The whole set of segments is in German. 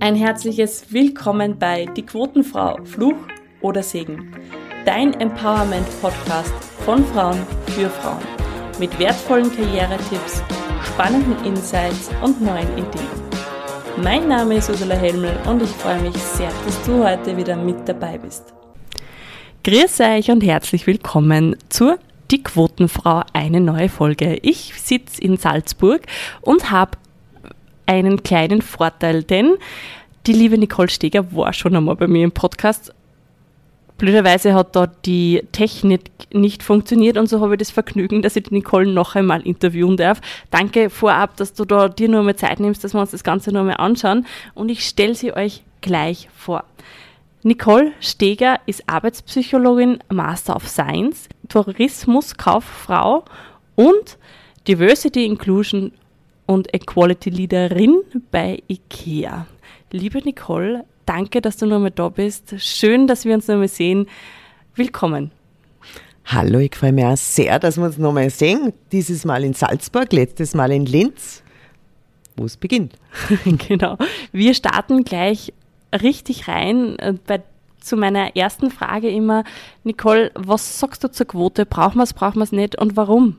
Ein herzliches Willkommen bei Die Quotenfrau, Fluch oder Segen. Dein Empowerment-Podcast von Frauen für Frauen. Mit wertvollen Karrieretipps, spannenden Insights und neuen Ideen. Mein Name ist Ursula Helmel und ich freue mich sehr, dass du heute wieder mit dabei bist. Grüß euch und herzlich willkommen zur Die Quotenfrau, eine neue Folge. Ich sitze in Salzburg und habe einen kleinen Vorteil, denn die liebe Nicole Steger war schon einmal bei mir im Podcast. Blöderweise hat dort die Technik nicht funktioniert und so habe ich das Vergnügen, dass ich die Nicole noch einmal interviewen darf. Danke vorab, dass du da dir nur einmal Zeit nimmst, dass wir uns das Ganze noch einmal anschauen und ich stelle sie euch gleich vor. Nicole Steger ist Arbeitspsychologin, Master of Science, Tourismuskauffrau und Diversity Inclusion und Equality Leaderin bei IKEA. Liebe Nicole, danke, dass du nochmal da bist. Schön, dass wir uns nochmal sehen. Willkommen. Hallo, ich freue mich auch sehr, dass wir uns nochmal sehen. Dieses Mal in Salzburg, letztes Mal in Linz, wo es beginnt. genau. Wir starten gleich richtig rein. Äh, bei, zu meiner ersten Frage immer, Nicole, was sagst du zur Quote? Brauchen wir es, brauchen wir es nicht und warum?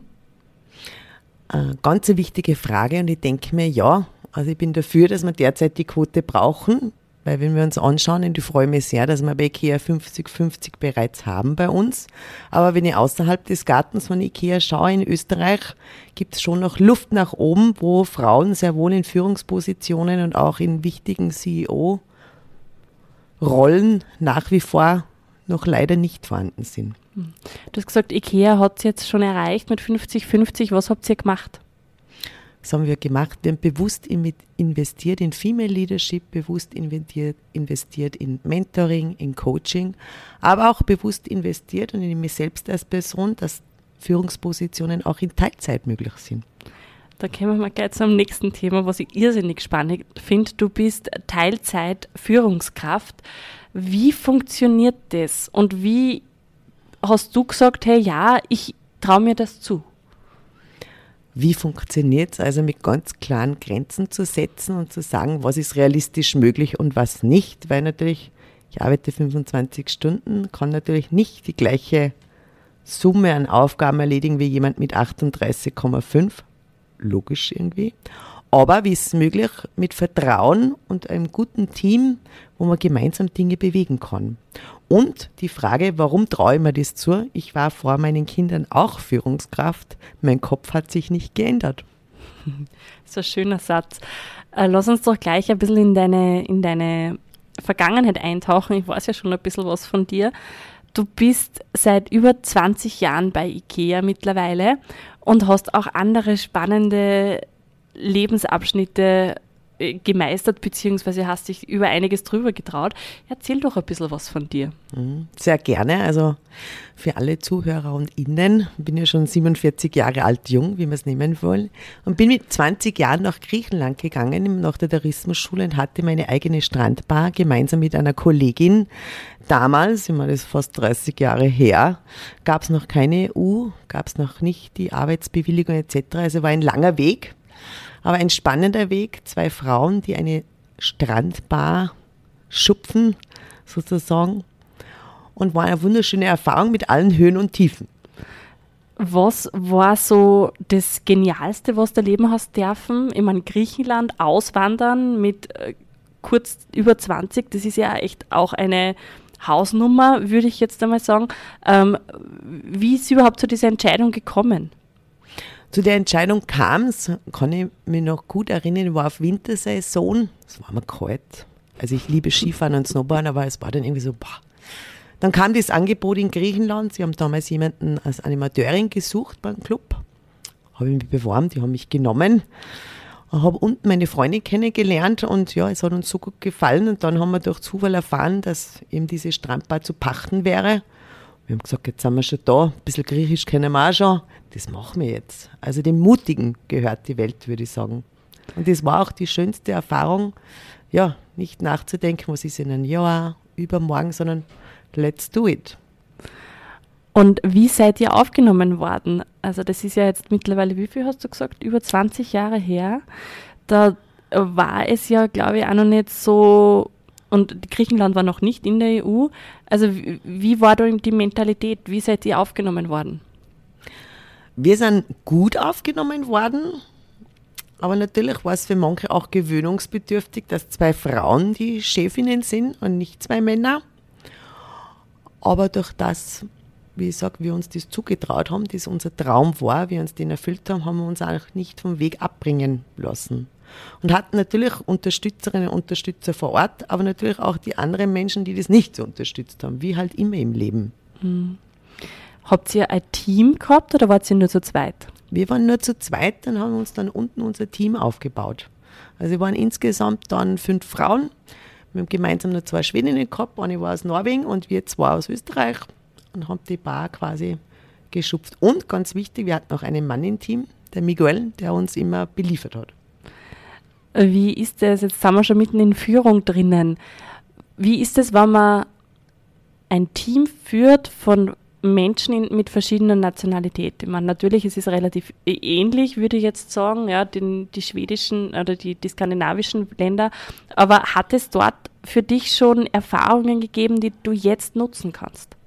Eine ganz wichtige Frage und ich denke mir, ja, also ich bin dafür, dass wir derzeit die Quote brauchen, weil wenn wir uns anschauen, und ich freue mich sehr, dass wir bei IKEA 50-50 bereits haben bei uns, aber wenn ich außerhalb des Gartens von IKEA schaue, in Österreich gibt es schon noch Luft nach oben, wo Frauen sehr wohl in Führungspositionen und auch in wichtigen CEO-Rollen nach wie vor noch leider nicht vorhanden sind. Du hast gesagt, IKEA hat es jetzt schon erreicht mit 50-50. Was habt ihr gemacht? Was haben wir gemacht? Wir haben bewusst investiert in Female Leadership, bewusst investiert, investiert in Mentoring, in Coaching, aber auch bewusst investiert und in mich selbst als Person, dass Führungspositionen auch in Teilzeit möglich sind. Da kommen wir gleich zum nächsten Thema, was ich irrsinnig spannend finde. Du bist Teilzeit-Führungskraft. Wie funktioniert das und wie hast du gesagt, hey, ja, ich traue mir das zu? Wie funktioniert es also mit ganz klaren Grenzen zu setzen und zu sagen, was ist realistisch möglich und was nicht? Weil natürlich, ich arbeite 25 Stunden, kann natürlich nicht die gleiche Summe an Aufgaben erledigen wie jemand mit 38,5. Logisch irgendwie. Aber wie es möglich mit Vertrauen und einem guten Team, wo man gemeinsam Dinge bewegen kann? Und die Frage, warum traue ich mir das zu? Ich war vor meinen Kindern auch Führungskraft. Mein Kopf hat sich nicht geändert. Ist ein schöner Satz. Äh, lass uns doch gleich ein bisschen in deine, in deine Vergangenheit eintauchen. Ich weiß ja schon ein bisschen was von dir. Du bist seit über 20 Jahren bei IKEA mittlerweile und hast auch andere spannende Lebensabschnitte äh, gemeistert, beziehungsweise hast dich über einiges drüber getraut. Erzähl doch ein bisschen was von dir. Mhm, sehr gerne. Also für alle Zuhörer und Innen, bin ja schon 47 Jahre alt, jung, wie wir es nehmen wollen, und bin mit 20 Jahren nach Griechenland gegangen, nach der Tourismusschule und hatte meine eigene Strandbar gemeinsam mit einer Kollegin. Damals, ich meine, das ist fast 30 Jahre her, gab es noch keine EU, gab es noch nicht die Arbeitsbewilligung etc. Also war ein langer Weg aber ein spannender Weg, zwei Frauen, die eine Strandbar schupfen, sozusagen. Und war eine wunderschöne Erfahrung mit allen Höhen und Tiefen. Was war so das Genialste, was du erleben hast dürfen? Ich meine, Griechenland auswandern mit äh, kurz über 20, das ist ja echt auch eine Hausnummer, würde ich jetzt einmal sagen. Ähm, wie ist überhaupt zu dieser Entscheidung gekommen? Zu der Entscheidung kam es, kann ich mich noch gut erinnern, war auf Wintersaison, es war mir kalt. Also ich liebe Skifahren und Snowboarden, aber es war dann irgendwie so, boah. Dann kam das Angebot in Griechenland, sie haben damals jemanden als Animateurin gesucht beim Club, habe ich mich beworben, die haben mich genommen habe unten meine Freundin kennengelernt und ja, es hat uns so gut gefallen und dann haben wir durch Zufall erfahren, dass eben diese Strandbar zu pachten wäre. Wir haben gesagt, jetzt sind wir schon da, ein bisschen Griechisch kennen wir auch schon, das machen wir jetzt. Also dem Mutigen gehört die Welt, würde ich sagen. Und das war auch die schönste Erfahrung, ja, nicht nachzudenken, was ist in einem Jahr, übermorgen, sondern let's do it. Und wie seid ihr aufgenommen worden? Also das ist ja jetzt mittlerweile, wie viel hast du gesagt, über 20 Jahre her. Da war es ja, glaube ich, auch noch nicht so, und Griechenland war noch nicht in der EU. Also wie, war da die Mentalität? Wie seid ihr aufgenommen worden? Wir sind gut aufgenommen worden, aber natürlich war es für manche auch gewöhnungsbedürftig, dass zwei Frauen die Chefinnen sind und nicht zwei Männer. Aber durch das, wie ich sage, wir uns das zugetraut haben, das unser Traum war, wir uns den erfüllt haben, haben wir uns auch nicht vom Weg abbringen lassen. Und hatten natürlich Unterstützerinnen und Unterstützer vor Ort, aber natürlich auch die anderen Menschen, die das nicht so unterstützt haben, wie halt immer im Leben. Mhm. Habt ihr ein Team gehabt oder wart ihr nur zu zweit? Wir waren nur zu zweit, dann haben wir uns dann unten unser Team aufgebaut. Also wir waren insgesamt dann fünf Frauen. Wir haben gemeinsam nur zwei Schwedinnen gehabt, eine war aus Norwegen und wir zwei aus Österreich und haben die Bar quasi geschupft. Und ganz wichtig, wir hatten auch einen Mann im Team, der Miguel, der uns immer beliefert hat. Wie ist das? Jetzt sind wir schon mitten in Führung drinnen. Wie ist es, wenn man ein Team führt von Menschen mit verschiedenen Nationalitäten. Ich meine, natürlich ist es relativ ähnlich, würde ich jetzt sagen, ja, den, die schwedischen oder die, die skandinavischen Länder. Aber hat es dort für dich schon Erfahrungen gegeben, die du jetzt nutzen kannst?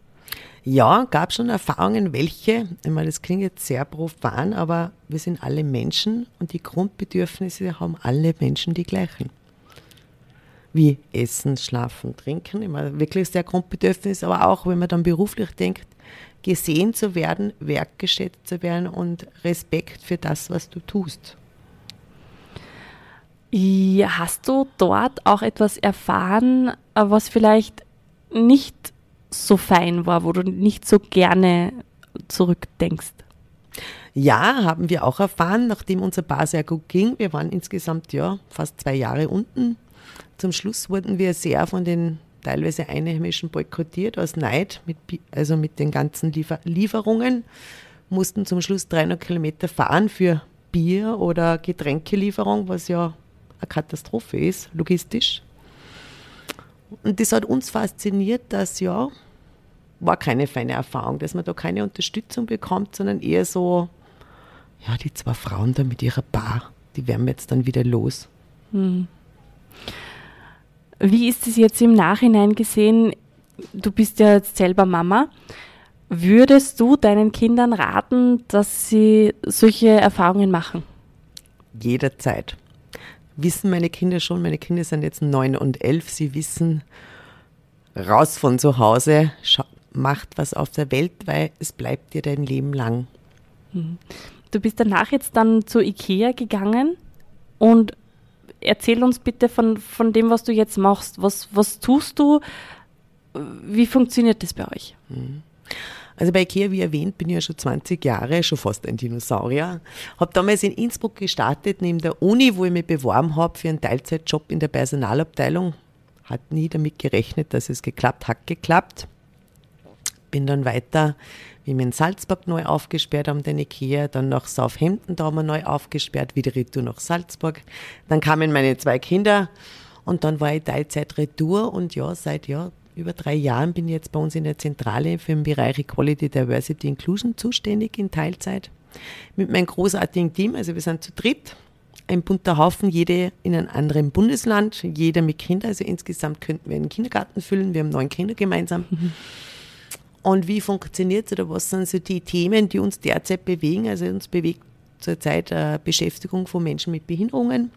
Ja, gab schon Erfahrungen, welche, ich meine, das klingt jetzt sehr profan, aber wir sind alle Menschen und die Grundbedürfnisse haben alle Menschen die gleichen. Wie Essen, Schlafen, Trinken, immer wirklich sehr Grundbedürfnis, aber auch, wenn man dann beruflich denkt, gesehen zu werden, wertgeschätzt zu werden und Respekt für das, was du tust. Hast du dort auch etwas erfahren, äh, was vielleicht nicht so fein war, wo du nicht so gerne zurückdenkst? Ja, haben wir auch erfahren, nachdem unser Bar sehr gut ging. Wir waren insgesamt ja fast zwei Jahre unten. Zum Schluss wurden wir sehr von den teilweise Einheimischen boykottiert aus Neid, mit, also mit den ganzen Liefer Lieferungen, mussten zum Schluss 300 Kilometer fahren für Bier oder Getränkelieferung, was ja eine Katastrophe ist, logistisch. Und das hat uns fasziniert, dass ja, war keine feine Erfahrung, dass man da keine Unterstützung bekommt, sondern eher so, ja, die zwei Frauen da mit ihrer Bar, die werden jetzt dann wieder los. Hm. Wie ist es jetzt im Nachhinein gesehen? Du bist ja jetzt selber Mama. Würdest du deinen Kindern raten, dass sie solche Erfahrungen machen? Jederzeit. Wissen meine Kinder schon, meine Kinder sind jetzt neun und elf, sie wissen, raus von zu Hause, macht was auf der Welt, weil es bleibt dir dein Leben lang. Mhm. Du bist danach jetzt dann zu Ikea gegangen und erzähl uns bitte von, von dem, was du jetzt machst. Was, was tust du? Wie funktioniert das bei euch? Mhm. Also bei IKEA, wie erwähnt, bin ich ja schon 20 Jahre, schon fast ein Dinosaurier. Habe damals in Innsbruck gestartet, neben der Uni, wo ich mich beworben habe für einen Teilzeitjob in der Personalabteilung. Hat nie damit gerechnet, dass es geklappt hat, geklappt. Bin dann weiter wie wir in Salzburg neu aufgesperrt haben, den Ikea, dann nach Southampton, da haben wir neu aufgesperrt, wieder Retour nach Salzburg. Dann kamen meine zwei Kinder und dann war ich Teilzeit Retour und ja, seit ja, über drei Jahren bin ich jetzt bei uns in der Zentrale für den Bereich Equality, Diversity, Inclusion zuständig in Teilzeit. Mit meinem großartigen Team, also wir sind zu dritt, ein bunter Haufen, jede in einem anderen Bundesland, jeder mit Kindern, also insgesamt könnten wir einen Kindergarten füllen, wir haben neun Kinder gemeinsam. Und wie funktioniert es oder was sind so die Themen, die uns derzeit bewegen? Also uns bewegt zurzeit äh, Beschäftigung von Menschen mit Behinderungen.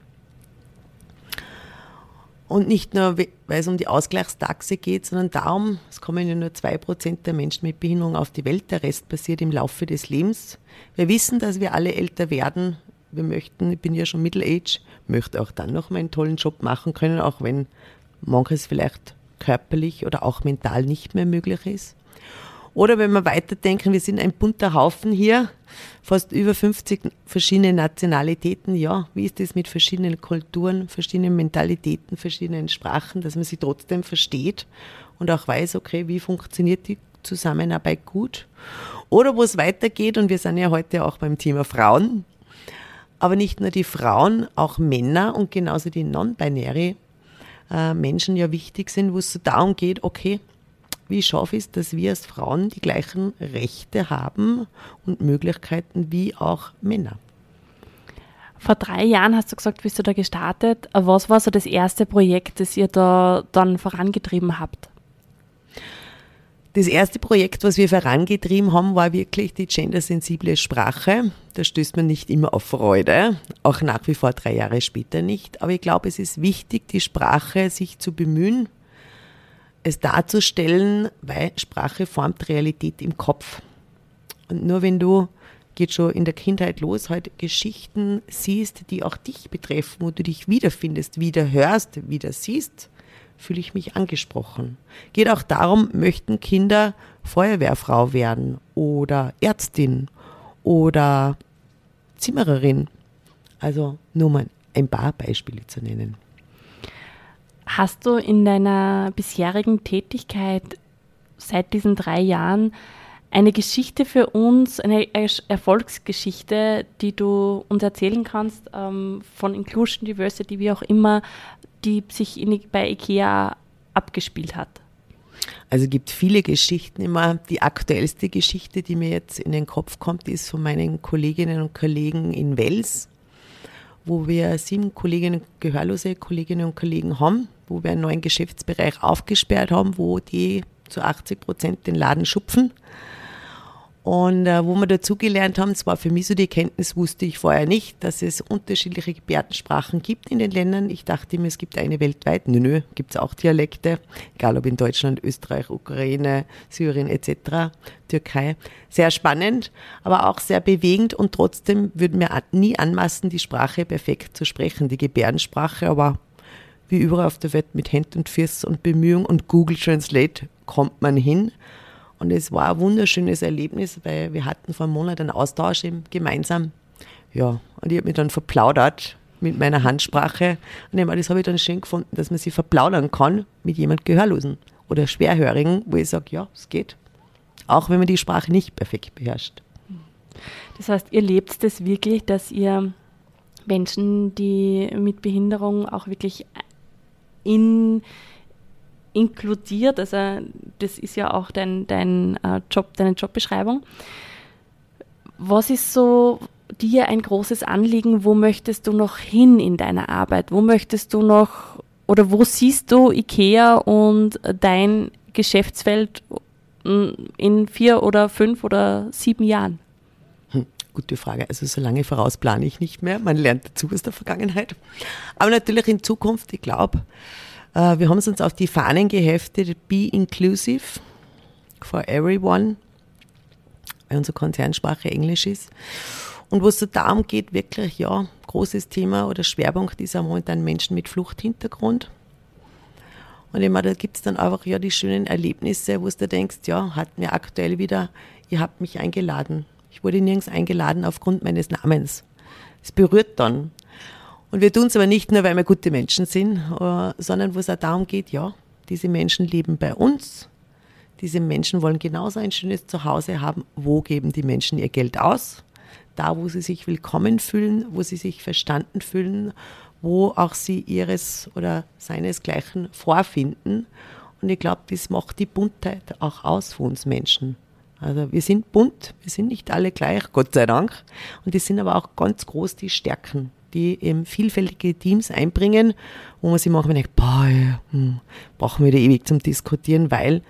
Und nicht nur, weil es um die Ausgleichstaxe geht, sondern darum, es kommen ja nur zwei Prozent der Menschen mit Behinderung auf die Welt, der Rest passiert im Laufe des Lebens. Wir wissen, dass wir alle älter werden. Wir möchten, ich bin ja schon Middle Age, möchte auch dann noch meinen tollen Job machen können, auch wenn manches vielleicht körperlich oder auch mental nicht mehr möglich ist. Oder wenn wir weiterdenken, wir sind ein bunter Haufen hier, fast über 50 verschiedene Nationalitäten. Ja, wie ist es mit verschiedenen Kulturen, verschiedenen Mentalitäten, verschiedenen Sprachen, dass man sie trotzdem versteht und auch weiß, okay, wie funktioniert die Zusammenarbeit gut? Oder wo es weitergeht, und wir sind ja heute auch beim Thema Frauen, aber nicht nur die Frauen, auch Männer und genauso die non-binäre äh, Menschen ja wichtig sind, wo es so darum geht, okay, wie schaffe ich es, dass wir als Frauen die gleichen Rechte haben und Möglichkeiten wie auch Männer? Vor drei Jahren hast du gesagt, bist du da gestartet. Was war so das erste Projekt, das ihr da dann vorangetrieben habt? Das erste Projekt, was wir vorangetrieben haben, war wirklich die gendersensible Sprache. Da stößt man nicht immer auf Freude, auch nach wie vor drei Jahre später nicht. Aber ich glaube, es ist wichtig, die Sprache sich zu bemühen, es darzustellen, weil Sprache formt Realität im Kopf. Und nur wenn du, geht schon in der Kindheit los, halt Geschichten siehst, die auch dich betreffen, wo du dich wiederfindest, wieder hörst, wieder siehst, fühle ich mich angesprochen. Geht auch darum, möchten Kinder Feuerwehrfrau werden oder Ärztin oder Zimmererin. Also nur mal ein paar Beispiele zu nennen. Hast du in deiner bisherigen Tätigkeit seit diesen drei Jahren eine Geschichte für uns, eine Erfolgsgeschichte, die du uns erzählen kannst, ähm, von Inclusion, Diversity, wie auch immer, die sich in, bei IKEA abgespielt hat? Also es gibt viele Geschichten immer. Die aktuellste Geschichte, die mir jetzt in den Kopf kommt, ist von meinen Kolleginnen und Kollegen in Wels, wo wir sieben Kolleginnen, gehörlose Kolleginnen und Kollegen haben, wo wir einen neuen Geschäftsbereich aufgesperrt haben, wo die zu 80 Prozent den Laden schupfen und äh, wo wir dazugelernt haben, es war für mich so die Kenntnis, wusste ich vorher nicht, dass es unterschiedliche Gebärdensprachen gibt in den Ländern. Ich dachte immer, es gibt eine weltweit. Nö, nö, gibt es auch Dialekte, egal ob in Deutschland, Österreich, Ukraine, Syrien etc., Türkei. Sehr spannend, aber auch sehr bewegend und trotzdem würden wir nie anmaßen, die Sprache perfekt zu sprechen, die Gebärdensprache, aber wie überall auf der Welt mit Händen und Füßen und Bemühungen und Google Translate kommt man hin. Und es war ein wunderschönes Erlebnis, weil wir hatten vor einem Monat einen Austausch gemeinsam. Ja, und ich habe mich dann verplaudert mit meiner Handsprache. Und das habe ich dann schön gefunden, dass man sich verplaudern kann mit jemand Gehörlosen oder Schwerhörigen, wo ich sage, ja, es geht. Auch wenn man die Sprache nicht perfekt beherrscht. Das heißt, ihr lebt das wirklich, dass ihr Menschen, die mit Behinderung auch wirklich in inkludiert. Also das ist ja auch dein, dein äh, Job, deine Jobbeschreibung. Was ist so dir ein großes Anliegen? Wo möchtest du noch hin in deiner Arbeit? Wo möchtest du noch oder wo siehst du IKEA und dein Geschäftsfeld in vier oder fünf oder sieben Jahren? Hm, gute Frage. Also so lange voraus plane ich nicht mehr. Man lernt dazu aus der Vergangenheit. Aber natürlich in Zukunft, ich glaube, äh, wir haben es uns auf die Fahnen geheftet, be inclusive for everyone, weil unsere Konzernsprache Englisch ist. Und wo es so darum geht, wirklich, ja, großes Thema oder Schwerpunkt ist ja momentan Menschen mit Fluchthintergrund. Und immer da gibt es dann einfach ja die schönen Erlebnisse, wo du denkst, ja, hat mir aktuell wieder, ihr habt mich eingeladen. Ich wurde nirgends eingeladen aufgrund meines Namens. Es berührt dann. Und wir tun es aber nicht nur, weil wir gute Menschen sind, äh, sondern wo es auch darum geht, ja, diese Menschen leben bei uns. Diese Menschen wollen genauso ein schönes Zuhause haben. Wo geben die Menschen ihr Geld aus? Da, wo sie sich willkommen fühlen, wo sie sich verstanden fühlen, wo auch sie ihres oder seinesgleichen vorfinden. Und ich glaube, das macht die Buntheit auch aus für uns Menschen. Also wir sind bunt, wir sind nicht alle gleich, Gott sei Dank. Und das sind aber auch ganz groß die Stärken die eben vielfältige Teams einbringen, wo man sich manchmal denkt, boah, hm, brauchen wir da ewig zum Diskutieren, weil,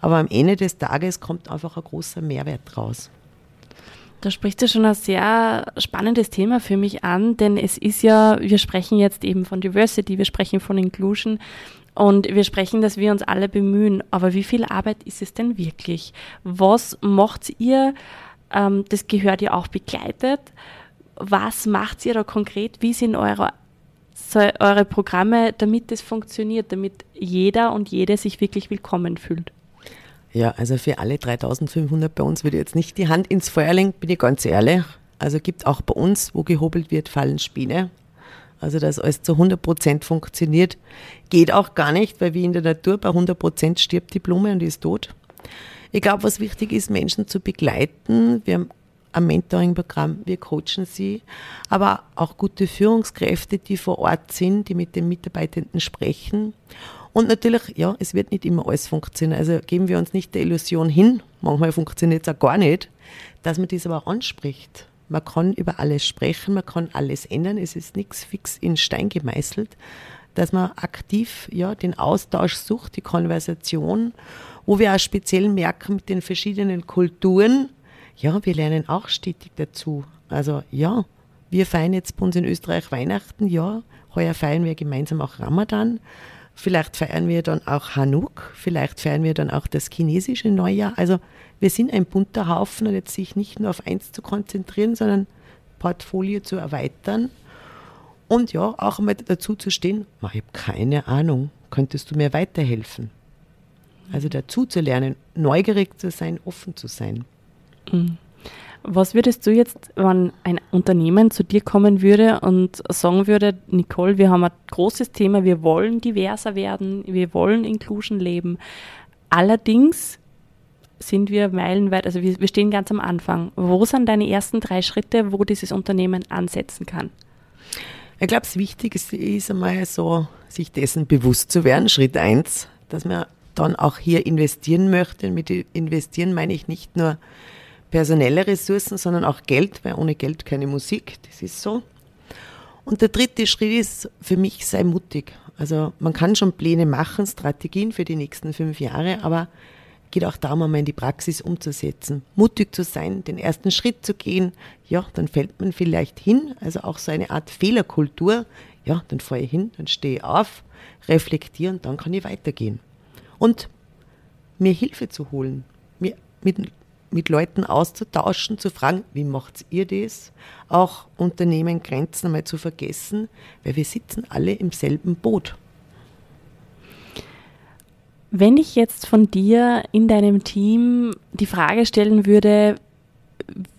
aber am Ende des Tages kommt einfach ein großer Mehrwert raus. Da sprichst du schon ein sehr spannendes Thema für mich an, denn es ist ja, wir sprechen jetzt eben von Diversity, wir sprechen von Inclusion und wir sprechen, dass wir uns alle bemühen. Aber wie viel Arbeit ist es denn wirklich? Was macht ihr? Ähm, das gehört ja auch begleitet was macht ihr da konkret? Wie sind eure, so eure Programme, damit es funktioniert, damit jeder und jede sich wirklich willkommen fühlt? Ja, also für alle 3500 bei uns würde ich jetzt nicht die Hand ins Feuer legen, bin ich ganz ehrlich. Also gibt auch bei uns, wo gehobelt wird, fallen Späne. Also dass alles zu 100 Prozent funktioniert, geht auch gar nicht, weil wie in der Natur bei 100 Prozent stirbt die Blume und ist tot. Ich glaube, was wichtig ist, Menschen zu begleiten. Wir haben ein Mentoring-Programm, wir coachen sie, aber auch gute Führungskräfte, die vor Ort sind, die mit den Mitarbeitenden sprechen. Und natürlich, ja, es wird nicht immer alles funktionieren. Also geben wir uns nicht der Illusion hin, manchmal funktioniert es auch gar nicht, dass man das aber auch anspricht. Man kann über alles sprechen, man kann alles ändern. Es ist nichts fix in Stein gemeißelt, dass man aktiv ja, den Austausch sucht, die Konversation, wo wir auch speziell merken mit den verschiedenen Kulturen, ja, wir lernen auch stetig dazu. Also ja, wir feiern jetzt bei uns in Österreich Weihnachten, ja, heuer feiern wir gemeinsam auch Ramadan. Vielleicht feiern wir dann auch Hanuk, vielleicht feiern wir dann auch das chinesische Neujahr. Also wir sind ein bunter Haufen und jetzt sich nicht nur auf eins zu konzentrieren, sondern Portfolio zu erweitern. Und ja, auch einmal dazu zu stehen, ich habe keine Ahnung, könntest du mir weiterhelfen? Also dazu zu lernen, neugierig zu sein, offen zu sein. Mhm. Was würdest du jetzt, wenn ein Unternehmen zu dir kommen würde und sagen würde, Nicole, wir haben ein großes Thema, wir wollen diverser werden, wir wollen Inclusion leben. Allerdings sind wir meilenweit, also wir, wir stehen ganz am Anfang. Wo sind deine ersten drei Schritte, wo dieses Unternehmen ansetzen kann? Ich glaube, das Wichtigste ist einmal so, sich dessen bewusst zu werden. Schritt eins, dass man dann auch hier investieren möchte. Mit investieren meine ich nicht nur personelle Ressourcen, sondern auch Geld, weil ohne Geld keine Musik, das ist so. Und der dritte Schritt ist für mich, sei mutig. Also man kann schon Pläne machen, Strategien für die nächsten fünf Jahre, aber geht auch darum, einmal in die Praxis umzusetzen. Mutig zu sein, den ersten Schritt zu gehen, ja, dann fällt man vielleicht hin, also auch so eine Art Fehlerkultur, ja, dann fahre ich hin, dann stehe ich auf, reflektiere und dann kann ich weitergehen. Und mir Hilfe zu holen, mir mit mit Leuten auszutauschen, zu fragen, wie macht ihr das? Auch Unternehmen Grenzen einmal zu vergessen, weil wir sitzen alle im selben Boot. Wenn ich jetzt von dir in deinem Team die Frage stellen würde,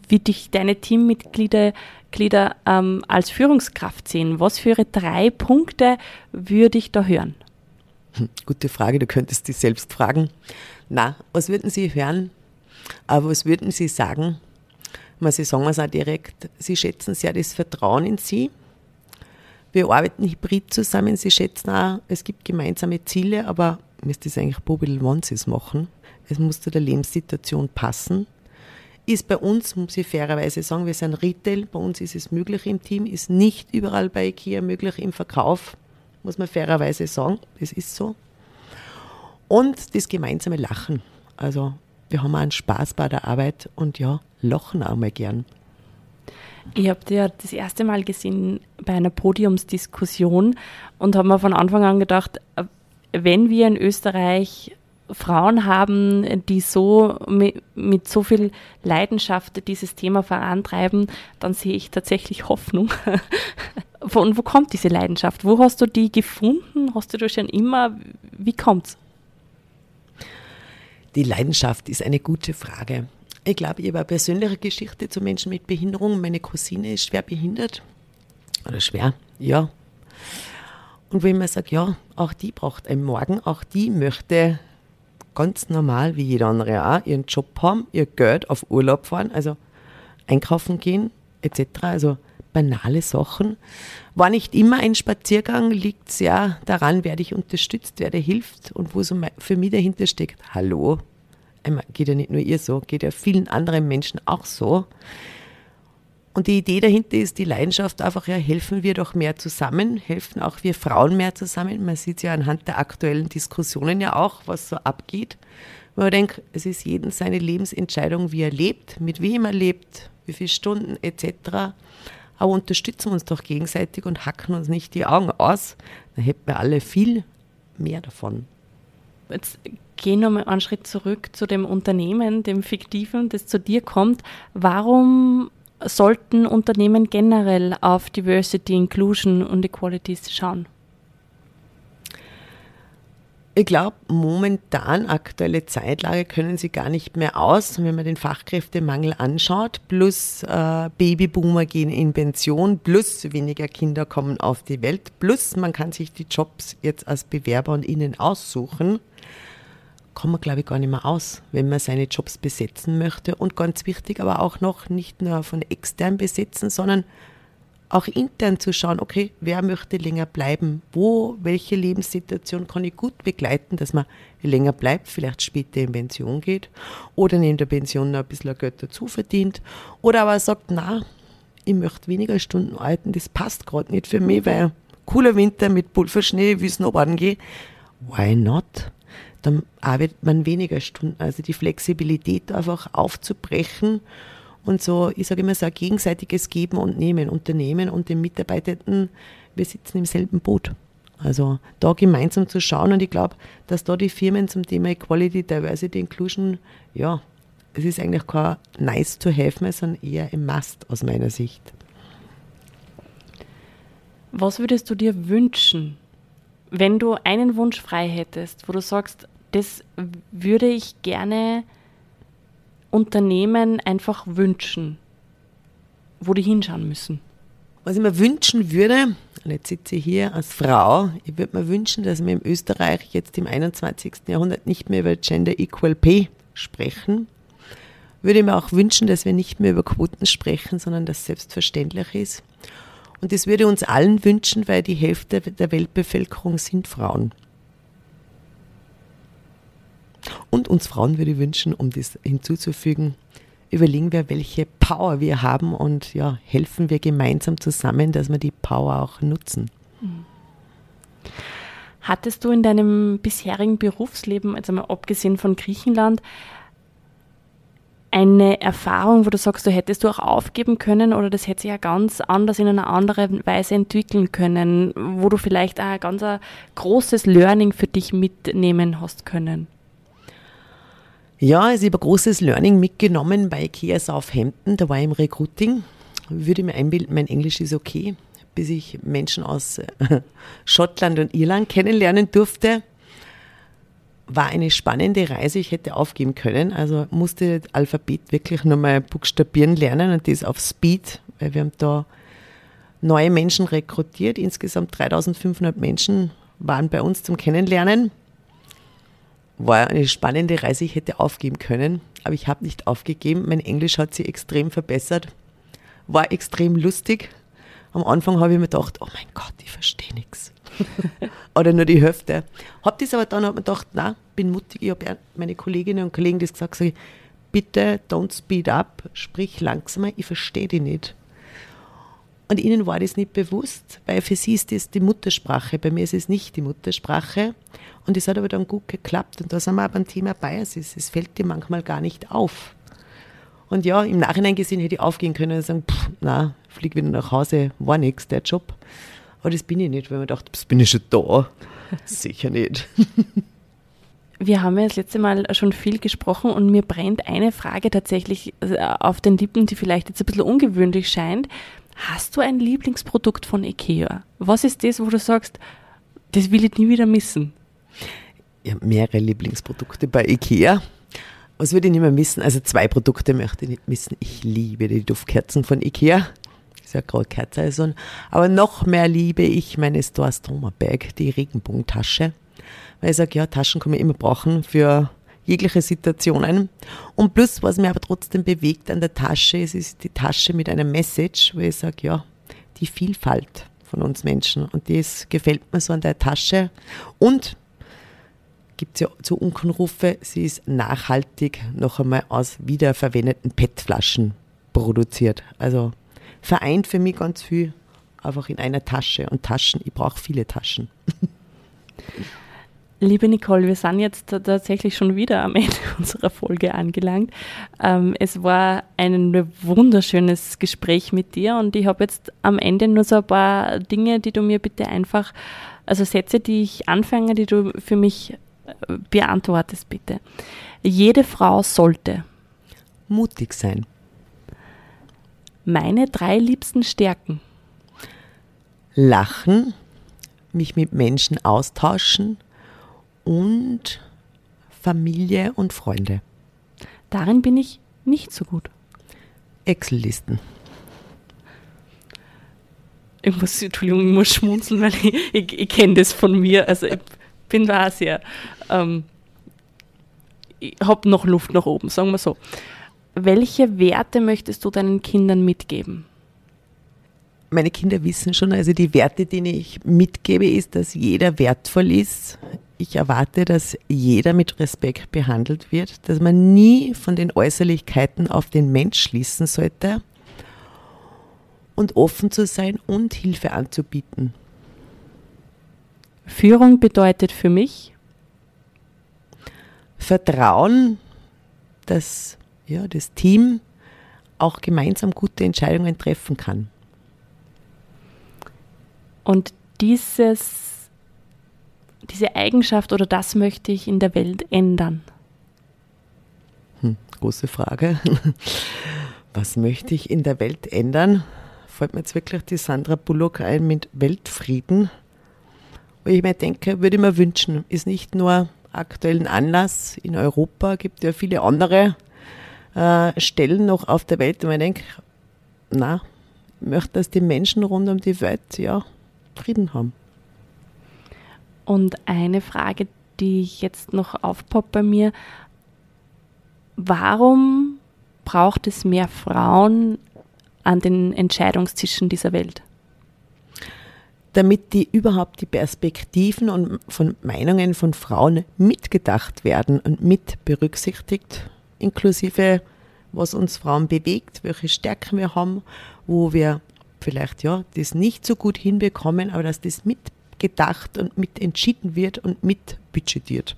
wie dich deine Teammitglieder Glieder, ähm, als Führungskraft sehen, was für drei Punkte würde ich da hören? Hm, gute Frage, du könntest dich selbst fragen. Na, was würden Sie hören, aber was würden Sie sagen? Sie sagen es auch direkt, Sie schätzen sehr das Vertrauen in Sie. Wir arbeiten hybrid zusammen. Sie schätzen auch, es gibt gemeinsame Ziele, aber müsste es eigentlich Bobil Onesies machen. Es muss zu der Lebenssituation passen. Ist bei uns, muss ich fairerweise sagen, wir sind Retail, bei uns ist es möglich im Team, ist nicht überall bei IKEA möglich im Verkauf, muss man fairerweise sagen, das ist so. Und das gemeinsame Lachen. Also wir haben auch einen Spaß bei der Arbeit und ja, lachen auch mal gern. Ich habe dir das erste Mal gesehen bei einer Podiumsdiskussion und habe mir von Anfang an gedacht, äh, wenn wir in Österreich Frauen haben, die so mit, mit, so viel Leidenschaft dieses Thema vorantreiben, dann sehe ich tatsächlich Hoffnung. Von wo kommt diese Leidenschaft? Wo hast du die gefunden? Hast du das schon immer? Wie kommt's? Die Leidenschaft ist eine gute Frage. Ich glaube, ich habe eine persönliche Geschichte zu Menschen mit Behinderung. Meine Cousine ist schwer behindert. Oder schwer, ja. Und wenn man sagt, ja, auch die braucht einen Morgen, auch die möchte ganz normal wie jeder andere auch ihren Job haben, ihr Geld auf Urlaub fahren, also einkaufen gehen, etc. Also banale Sachen. War nicht immer ein Spaziergang, liegt sehr daran, wer dich unterstützt, wer dir hilft und wo so für mich dahinter steckt. Hallo, geht ja nicht nur ihr so, geht ja vielen anderen Menschen auch so. Und die Idee dahinter ist die Leidenschaft einfach, ja, helfen wir doch mehr zusammen, helfen auch wir Frauen mehr zusammen. Man sieht ja anhand der aktuellen Diskussionen ja auch, was so abgeht. Man denkt, es ist jedem seine Lebensentscheidung, wie er lebt, mit wem er lebt, wie viele Stunden etc aber unterstützen wir uns doch gegenseitig und hacken uns nicht die Augen aus, dann hätten wir alle viel mehr davon. Jetzt gehen wir mal einen Schritt zurück zu dem Unternehmen, dem fiktiven, das zu dir kommt. Warum sollten Unternehmen generell auf Diversity, Inclusion und Equality schauen? Ich glaube, momentan, aktuelle Zeitlage, können sie gar nicht mehr aus, wenn man den Fachkräftemangel anschaut, plus äh, Babyboomer gehen in Pension, plus weniger Kinder kommen auf die Welt, plus man kann sich die Jobs jetzt als Bewerber und ihnen aussuchen, kommt man, glaube ich, gar nicht mehr aus, wenn man seine Jobs besetzen möchte. Und ganz wichtig aber auch noch, nicht nur von extern besetzen, sondern auch intern zu schauen, okay, wer möchte länger bleiben, wo, welche Lebenssituation kann ich gut begleiten, dass man länger bleibt, vielleicht später in Pension geht oder neben der Pension noch ein bisschen Geld dazu verdient oder aber sagt, na, ich möchte weniger Stunden arbeiten, das passt gerade nicht für mich, weil cooler Winter mit Pulverschnee, wie Snowboarden gehe. Why not? Dann arbeitet man weniger Stunden. Also die Flexibilität einfach aufzubrechen und so, ich sage immer so ein gegenseitiges Geben und Nehmen. Unternehmen und den Mitarbeitenden, wir sitzen im selben Boot. Also da gemeinsam zu schauen und ich glaube, dass da die Firmen zum Thema Equality, Diversity, Inclusion, ja, es ist eigentlich kein nice to have mehr, sondern eher ein Must aus meiner Sicht. Was würdest du dir wünschen, wenn du einen Wunsch frei hättest, wo du sagst, das würde ich gerne Unternehmen einfach wünschen, wo die hinschauen müssen? Was ich mir wünschen würde, und jetzt sitze ich hier als Frau, ich würde mir wünschen, dass wir in Österreich jetzt im 21. Jahrhundert nicht mehr über Gender Equal Pay sprechen. Würde mir auch wünschen, dass wir nicht mehr über Quoten sprechen, sondern dass selbstverständlich ist. Und das würde uns allen wünschen, weil die Hälfte der Weltbevölkerung sind Frauen. Und uns Frauen würde ich wünschen, um das hinzuzufügen, überlegen wir, welche Power wir haben und ja, helfen wir gemeinsam zusammen, dass wir die Power auch nutzen. Hattest du in deinem bisherigen Berufsleben, also mal abgesehen von Griechenland, eine Erfahrung, wo du sagst, du hättest du auch aufgeben können oder das hätte sich ja ganz anders in einer anderen Weise entwickeln können, wo du vielleicht auch ein ganz ein großes Learning für dich mitnehmen hast können? Ja, also ich habe ein großes Learning mitgenommen bei IKEA Southampton, da war ich im Recruiting. Würde mir einbilden, mein Englisch ist okay, bis ich Menschen aus Schottland und Irland kennenlernen durfte. War eine spannende Reise, ich hätte aufgeben können, also musste das Alphabet wirklich nochmal buchstabieren lernen und das auf Speed, weil wir haben da neue Menschen rekrutiert. Insgesamt 3500 Menschen waren bei uns zum Kennenlernen war eine spannende Reise. Ich hätte aufgeben können, aber ich habe nicht aufgegeben. Mein Englisch hat sich extrem verbessert, war extrem lustig. Am Anfang habe ich mir gedacht, oh mein Gott, ich verstehe nichts. Oder nur die Hälfte. Habe das aber dann hab mir gedacht, na, bin mutig. Ich habe meine Kolleginnen und Kollegen das gesagt, sage, bitte don't speed up, sprich langsamer, ich verstehe dich nicht. Und ihnen war das nicht bewusst, weil für sie ist das die Muttersprache. Bei mir ist es nicht die Muttersprache. Und es hat aber dann gut geklappt. Und da sind wir beim Thema Biases. Es fällt dir manchmal gar nicht auf. Und ja, im Nachhinein gesehen hätte ich aufgehen können und sagen, pff, na, flieg wieder nach Hause, war nichts, der Job. Aber das bin ich nicht, weil man dachte, das bin ich schon da. Sicher nicht. Wir haben ja das letzte Mal schon viel gesprochen und mir brennt eine Frage tatsächlich äh, auf den Lippen, die vielleicht jetzt ein bisschen ungewöhnlich scheint. Hast du ein Lieblingsprodukt von IKEA? Was ist das, wo du sagst, das will ich nie wieder missen? Ich habe mehrere Lieblingsprodukte bei IKEA. Was würde ich nicht mehr missen? Also zwei Produkte möchte ich nicht missen. Ich liebe die Duftkerzen von IKEA. Ist ja gerade Kerzsaison. Aber noch mehr liebe ich meine Storstroma Bag, die Regenbogentasche. Weil ich sage, ja, Taschen kann man immer brauchen für jegliche Situationen. Und plus, was mir aber trotzdem bewegt an der Tasche, ist, ist die Tasche mit einer Message, wo ich sage, ja, die Vielfalt von uns Menschen. Und das gefällt mir so an der Tasche. Und gibt es ja zu Unkenrufe, sie ist nachhaltig noch einmal aus wiederverwendeten PET-Flaschen produziert. Also vereint für mich ganz viel einfach in einer Tasche. Und Taschen, ich brauche viele Taschen. Liebe Nicole, wir sind jetzt tatsächlich schon wieder am Ende unserer Folge angelangt. Ähm, es war ein wunderschönes Gespräch mit dir und ich habe jetzt am Ende nur so ein paar Dinge, die du mir bitte einfach, also Sätze, die ich anfange, die du für mich äh, beantwortest, bitte. Jede Frau sollte mutig sein. Meine drei liebsten Stärken. Lachen, mich mit Menschen austauschen, und Familie und Freunde. Darin bin ich nicht so gut. Excel-Listen. Irgendwas, Entschuldigung, ich muss schmunzeln, weil ich, ich, ich kenne das von mir. Also ich bin da sehr, ähm, ich habe noch Luft nach oben, sagen wir so. Welche Werte möchtest du deinen Kindern mitgeben? Meine Kinder wissen schon, also die Werte, die ich mitgebe, ist, dass jeder wertvoll ist, ich erwarte, dass jeder mit Respekt behandelt wird, dass man nie von den Äußerlichkeiten auf den Mensch schließen sollte und offen zu sein und Hilfe anzubieten. Führung bedeutet für mich Vertrauen, dass ja, das Team auch gemeinsam gute Entscheidungen treffen kann. Und dieses, diese Eigenschaft oder das möchte ich in der Welt ändern. Hm, große Frage. Was möchte ich in der Welt ändern? Fällt mir jetzt wirklich die Sandra Bullock ein mit Weltfrieden. Wo ich mir denke, würde ich mir wünschen, ist nicht nur aktuellen Anlass in Europa, gibt ja viele andere äh, Stellen noch auf der Welt, wo man denkt, na, ich möchte, dass die Menschen rund um die Welt ja Frieden haben. Und eine Frage, die jetzt noch aufpoppt bei mir, warum braucht es mehr Frauen an den Entscheidungstischen dieser Welt? Damit die überhaupt die Perspektiven und von Meinungen von Frauen mitgedacht werden und mit berücksichtigt, inklusive was uns Frauen bewegt, welche Stärken wir haben, wo wir vielleicht ja das nicht so gut hinbekommen, aber dass das mitgedacht und mit entschieden wird und mit budgetiert.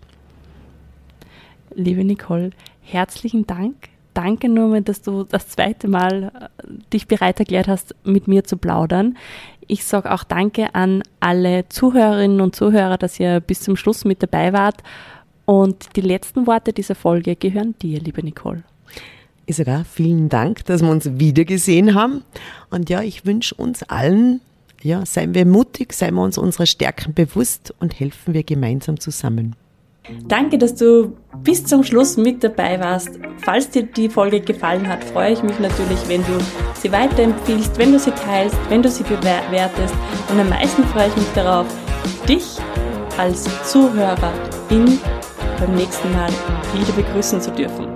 Liebe Nicole, herzlichen Dank. Danke nur, dass du das zweite Mal äh, dich bereit erklärt hast, mit mir zu plaudern. Ich sage auch Danke an alle Zuhörerinnen und Zuhörer, dass ihr bis zum Schluss mit dabei wart. Und die letzten Worte dieser Folge gehören dir, liebe Nicole. Auch vielen Dank, dass wir uns wiedergesehen haben. Und ja, ich wünsche uns allen, ja, seien wir mutig, seien wir uns unserer Stärken bewusst und helfen wir gemeinsam zusammen. Danke, dass du bis zum Schluss mit dabei warst. Falls dir die Folge gefallen hat, freue ich mich natürlich, wenn du sie weiterempfiehlst, wenn du sie teilst, wenn du sie bewertest. Und am meisten freue ich mich darauf, dich als Zuhörerin beim nächsten Mal wieder begrüßen zu dürfen.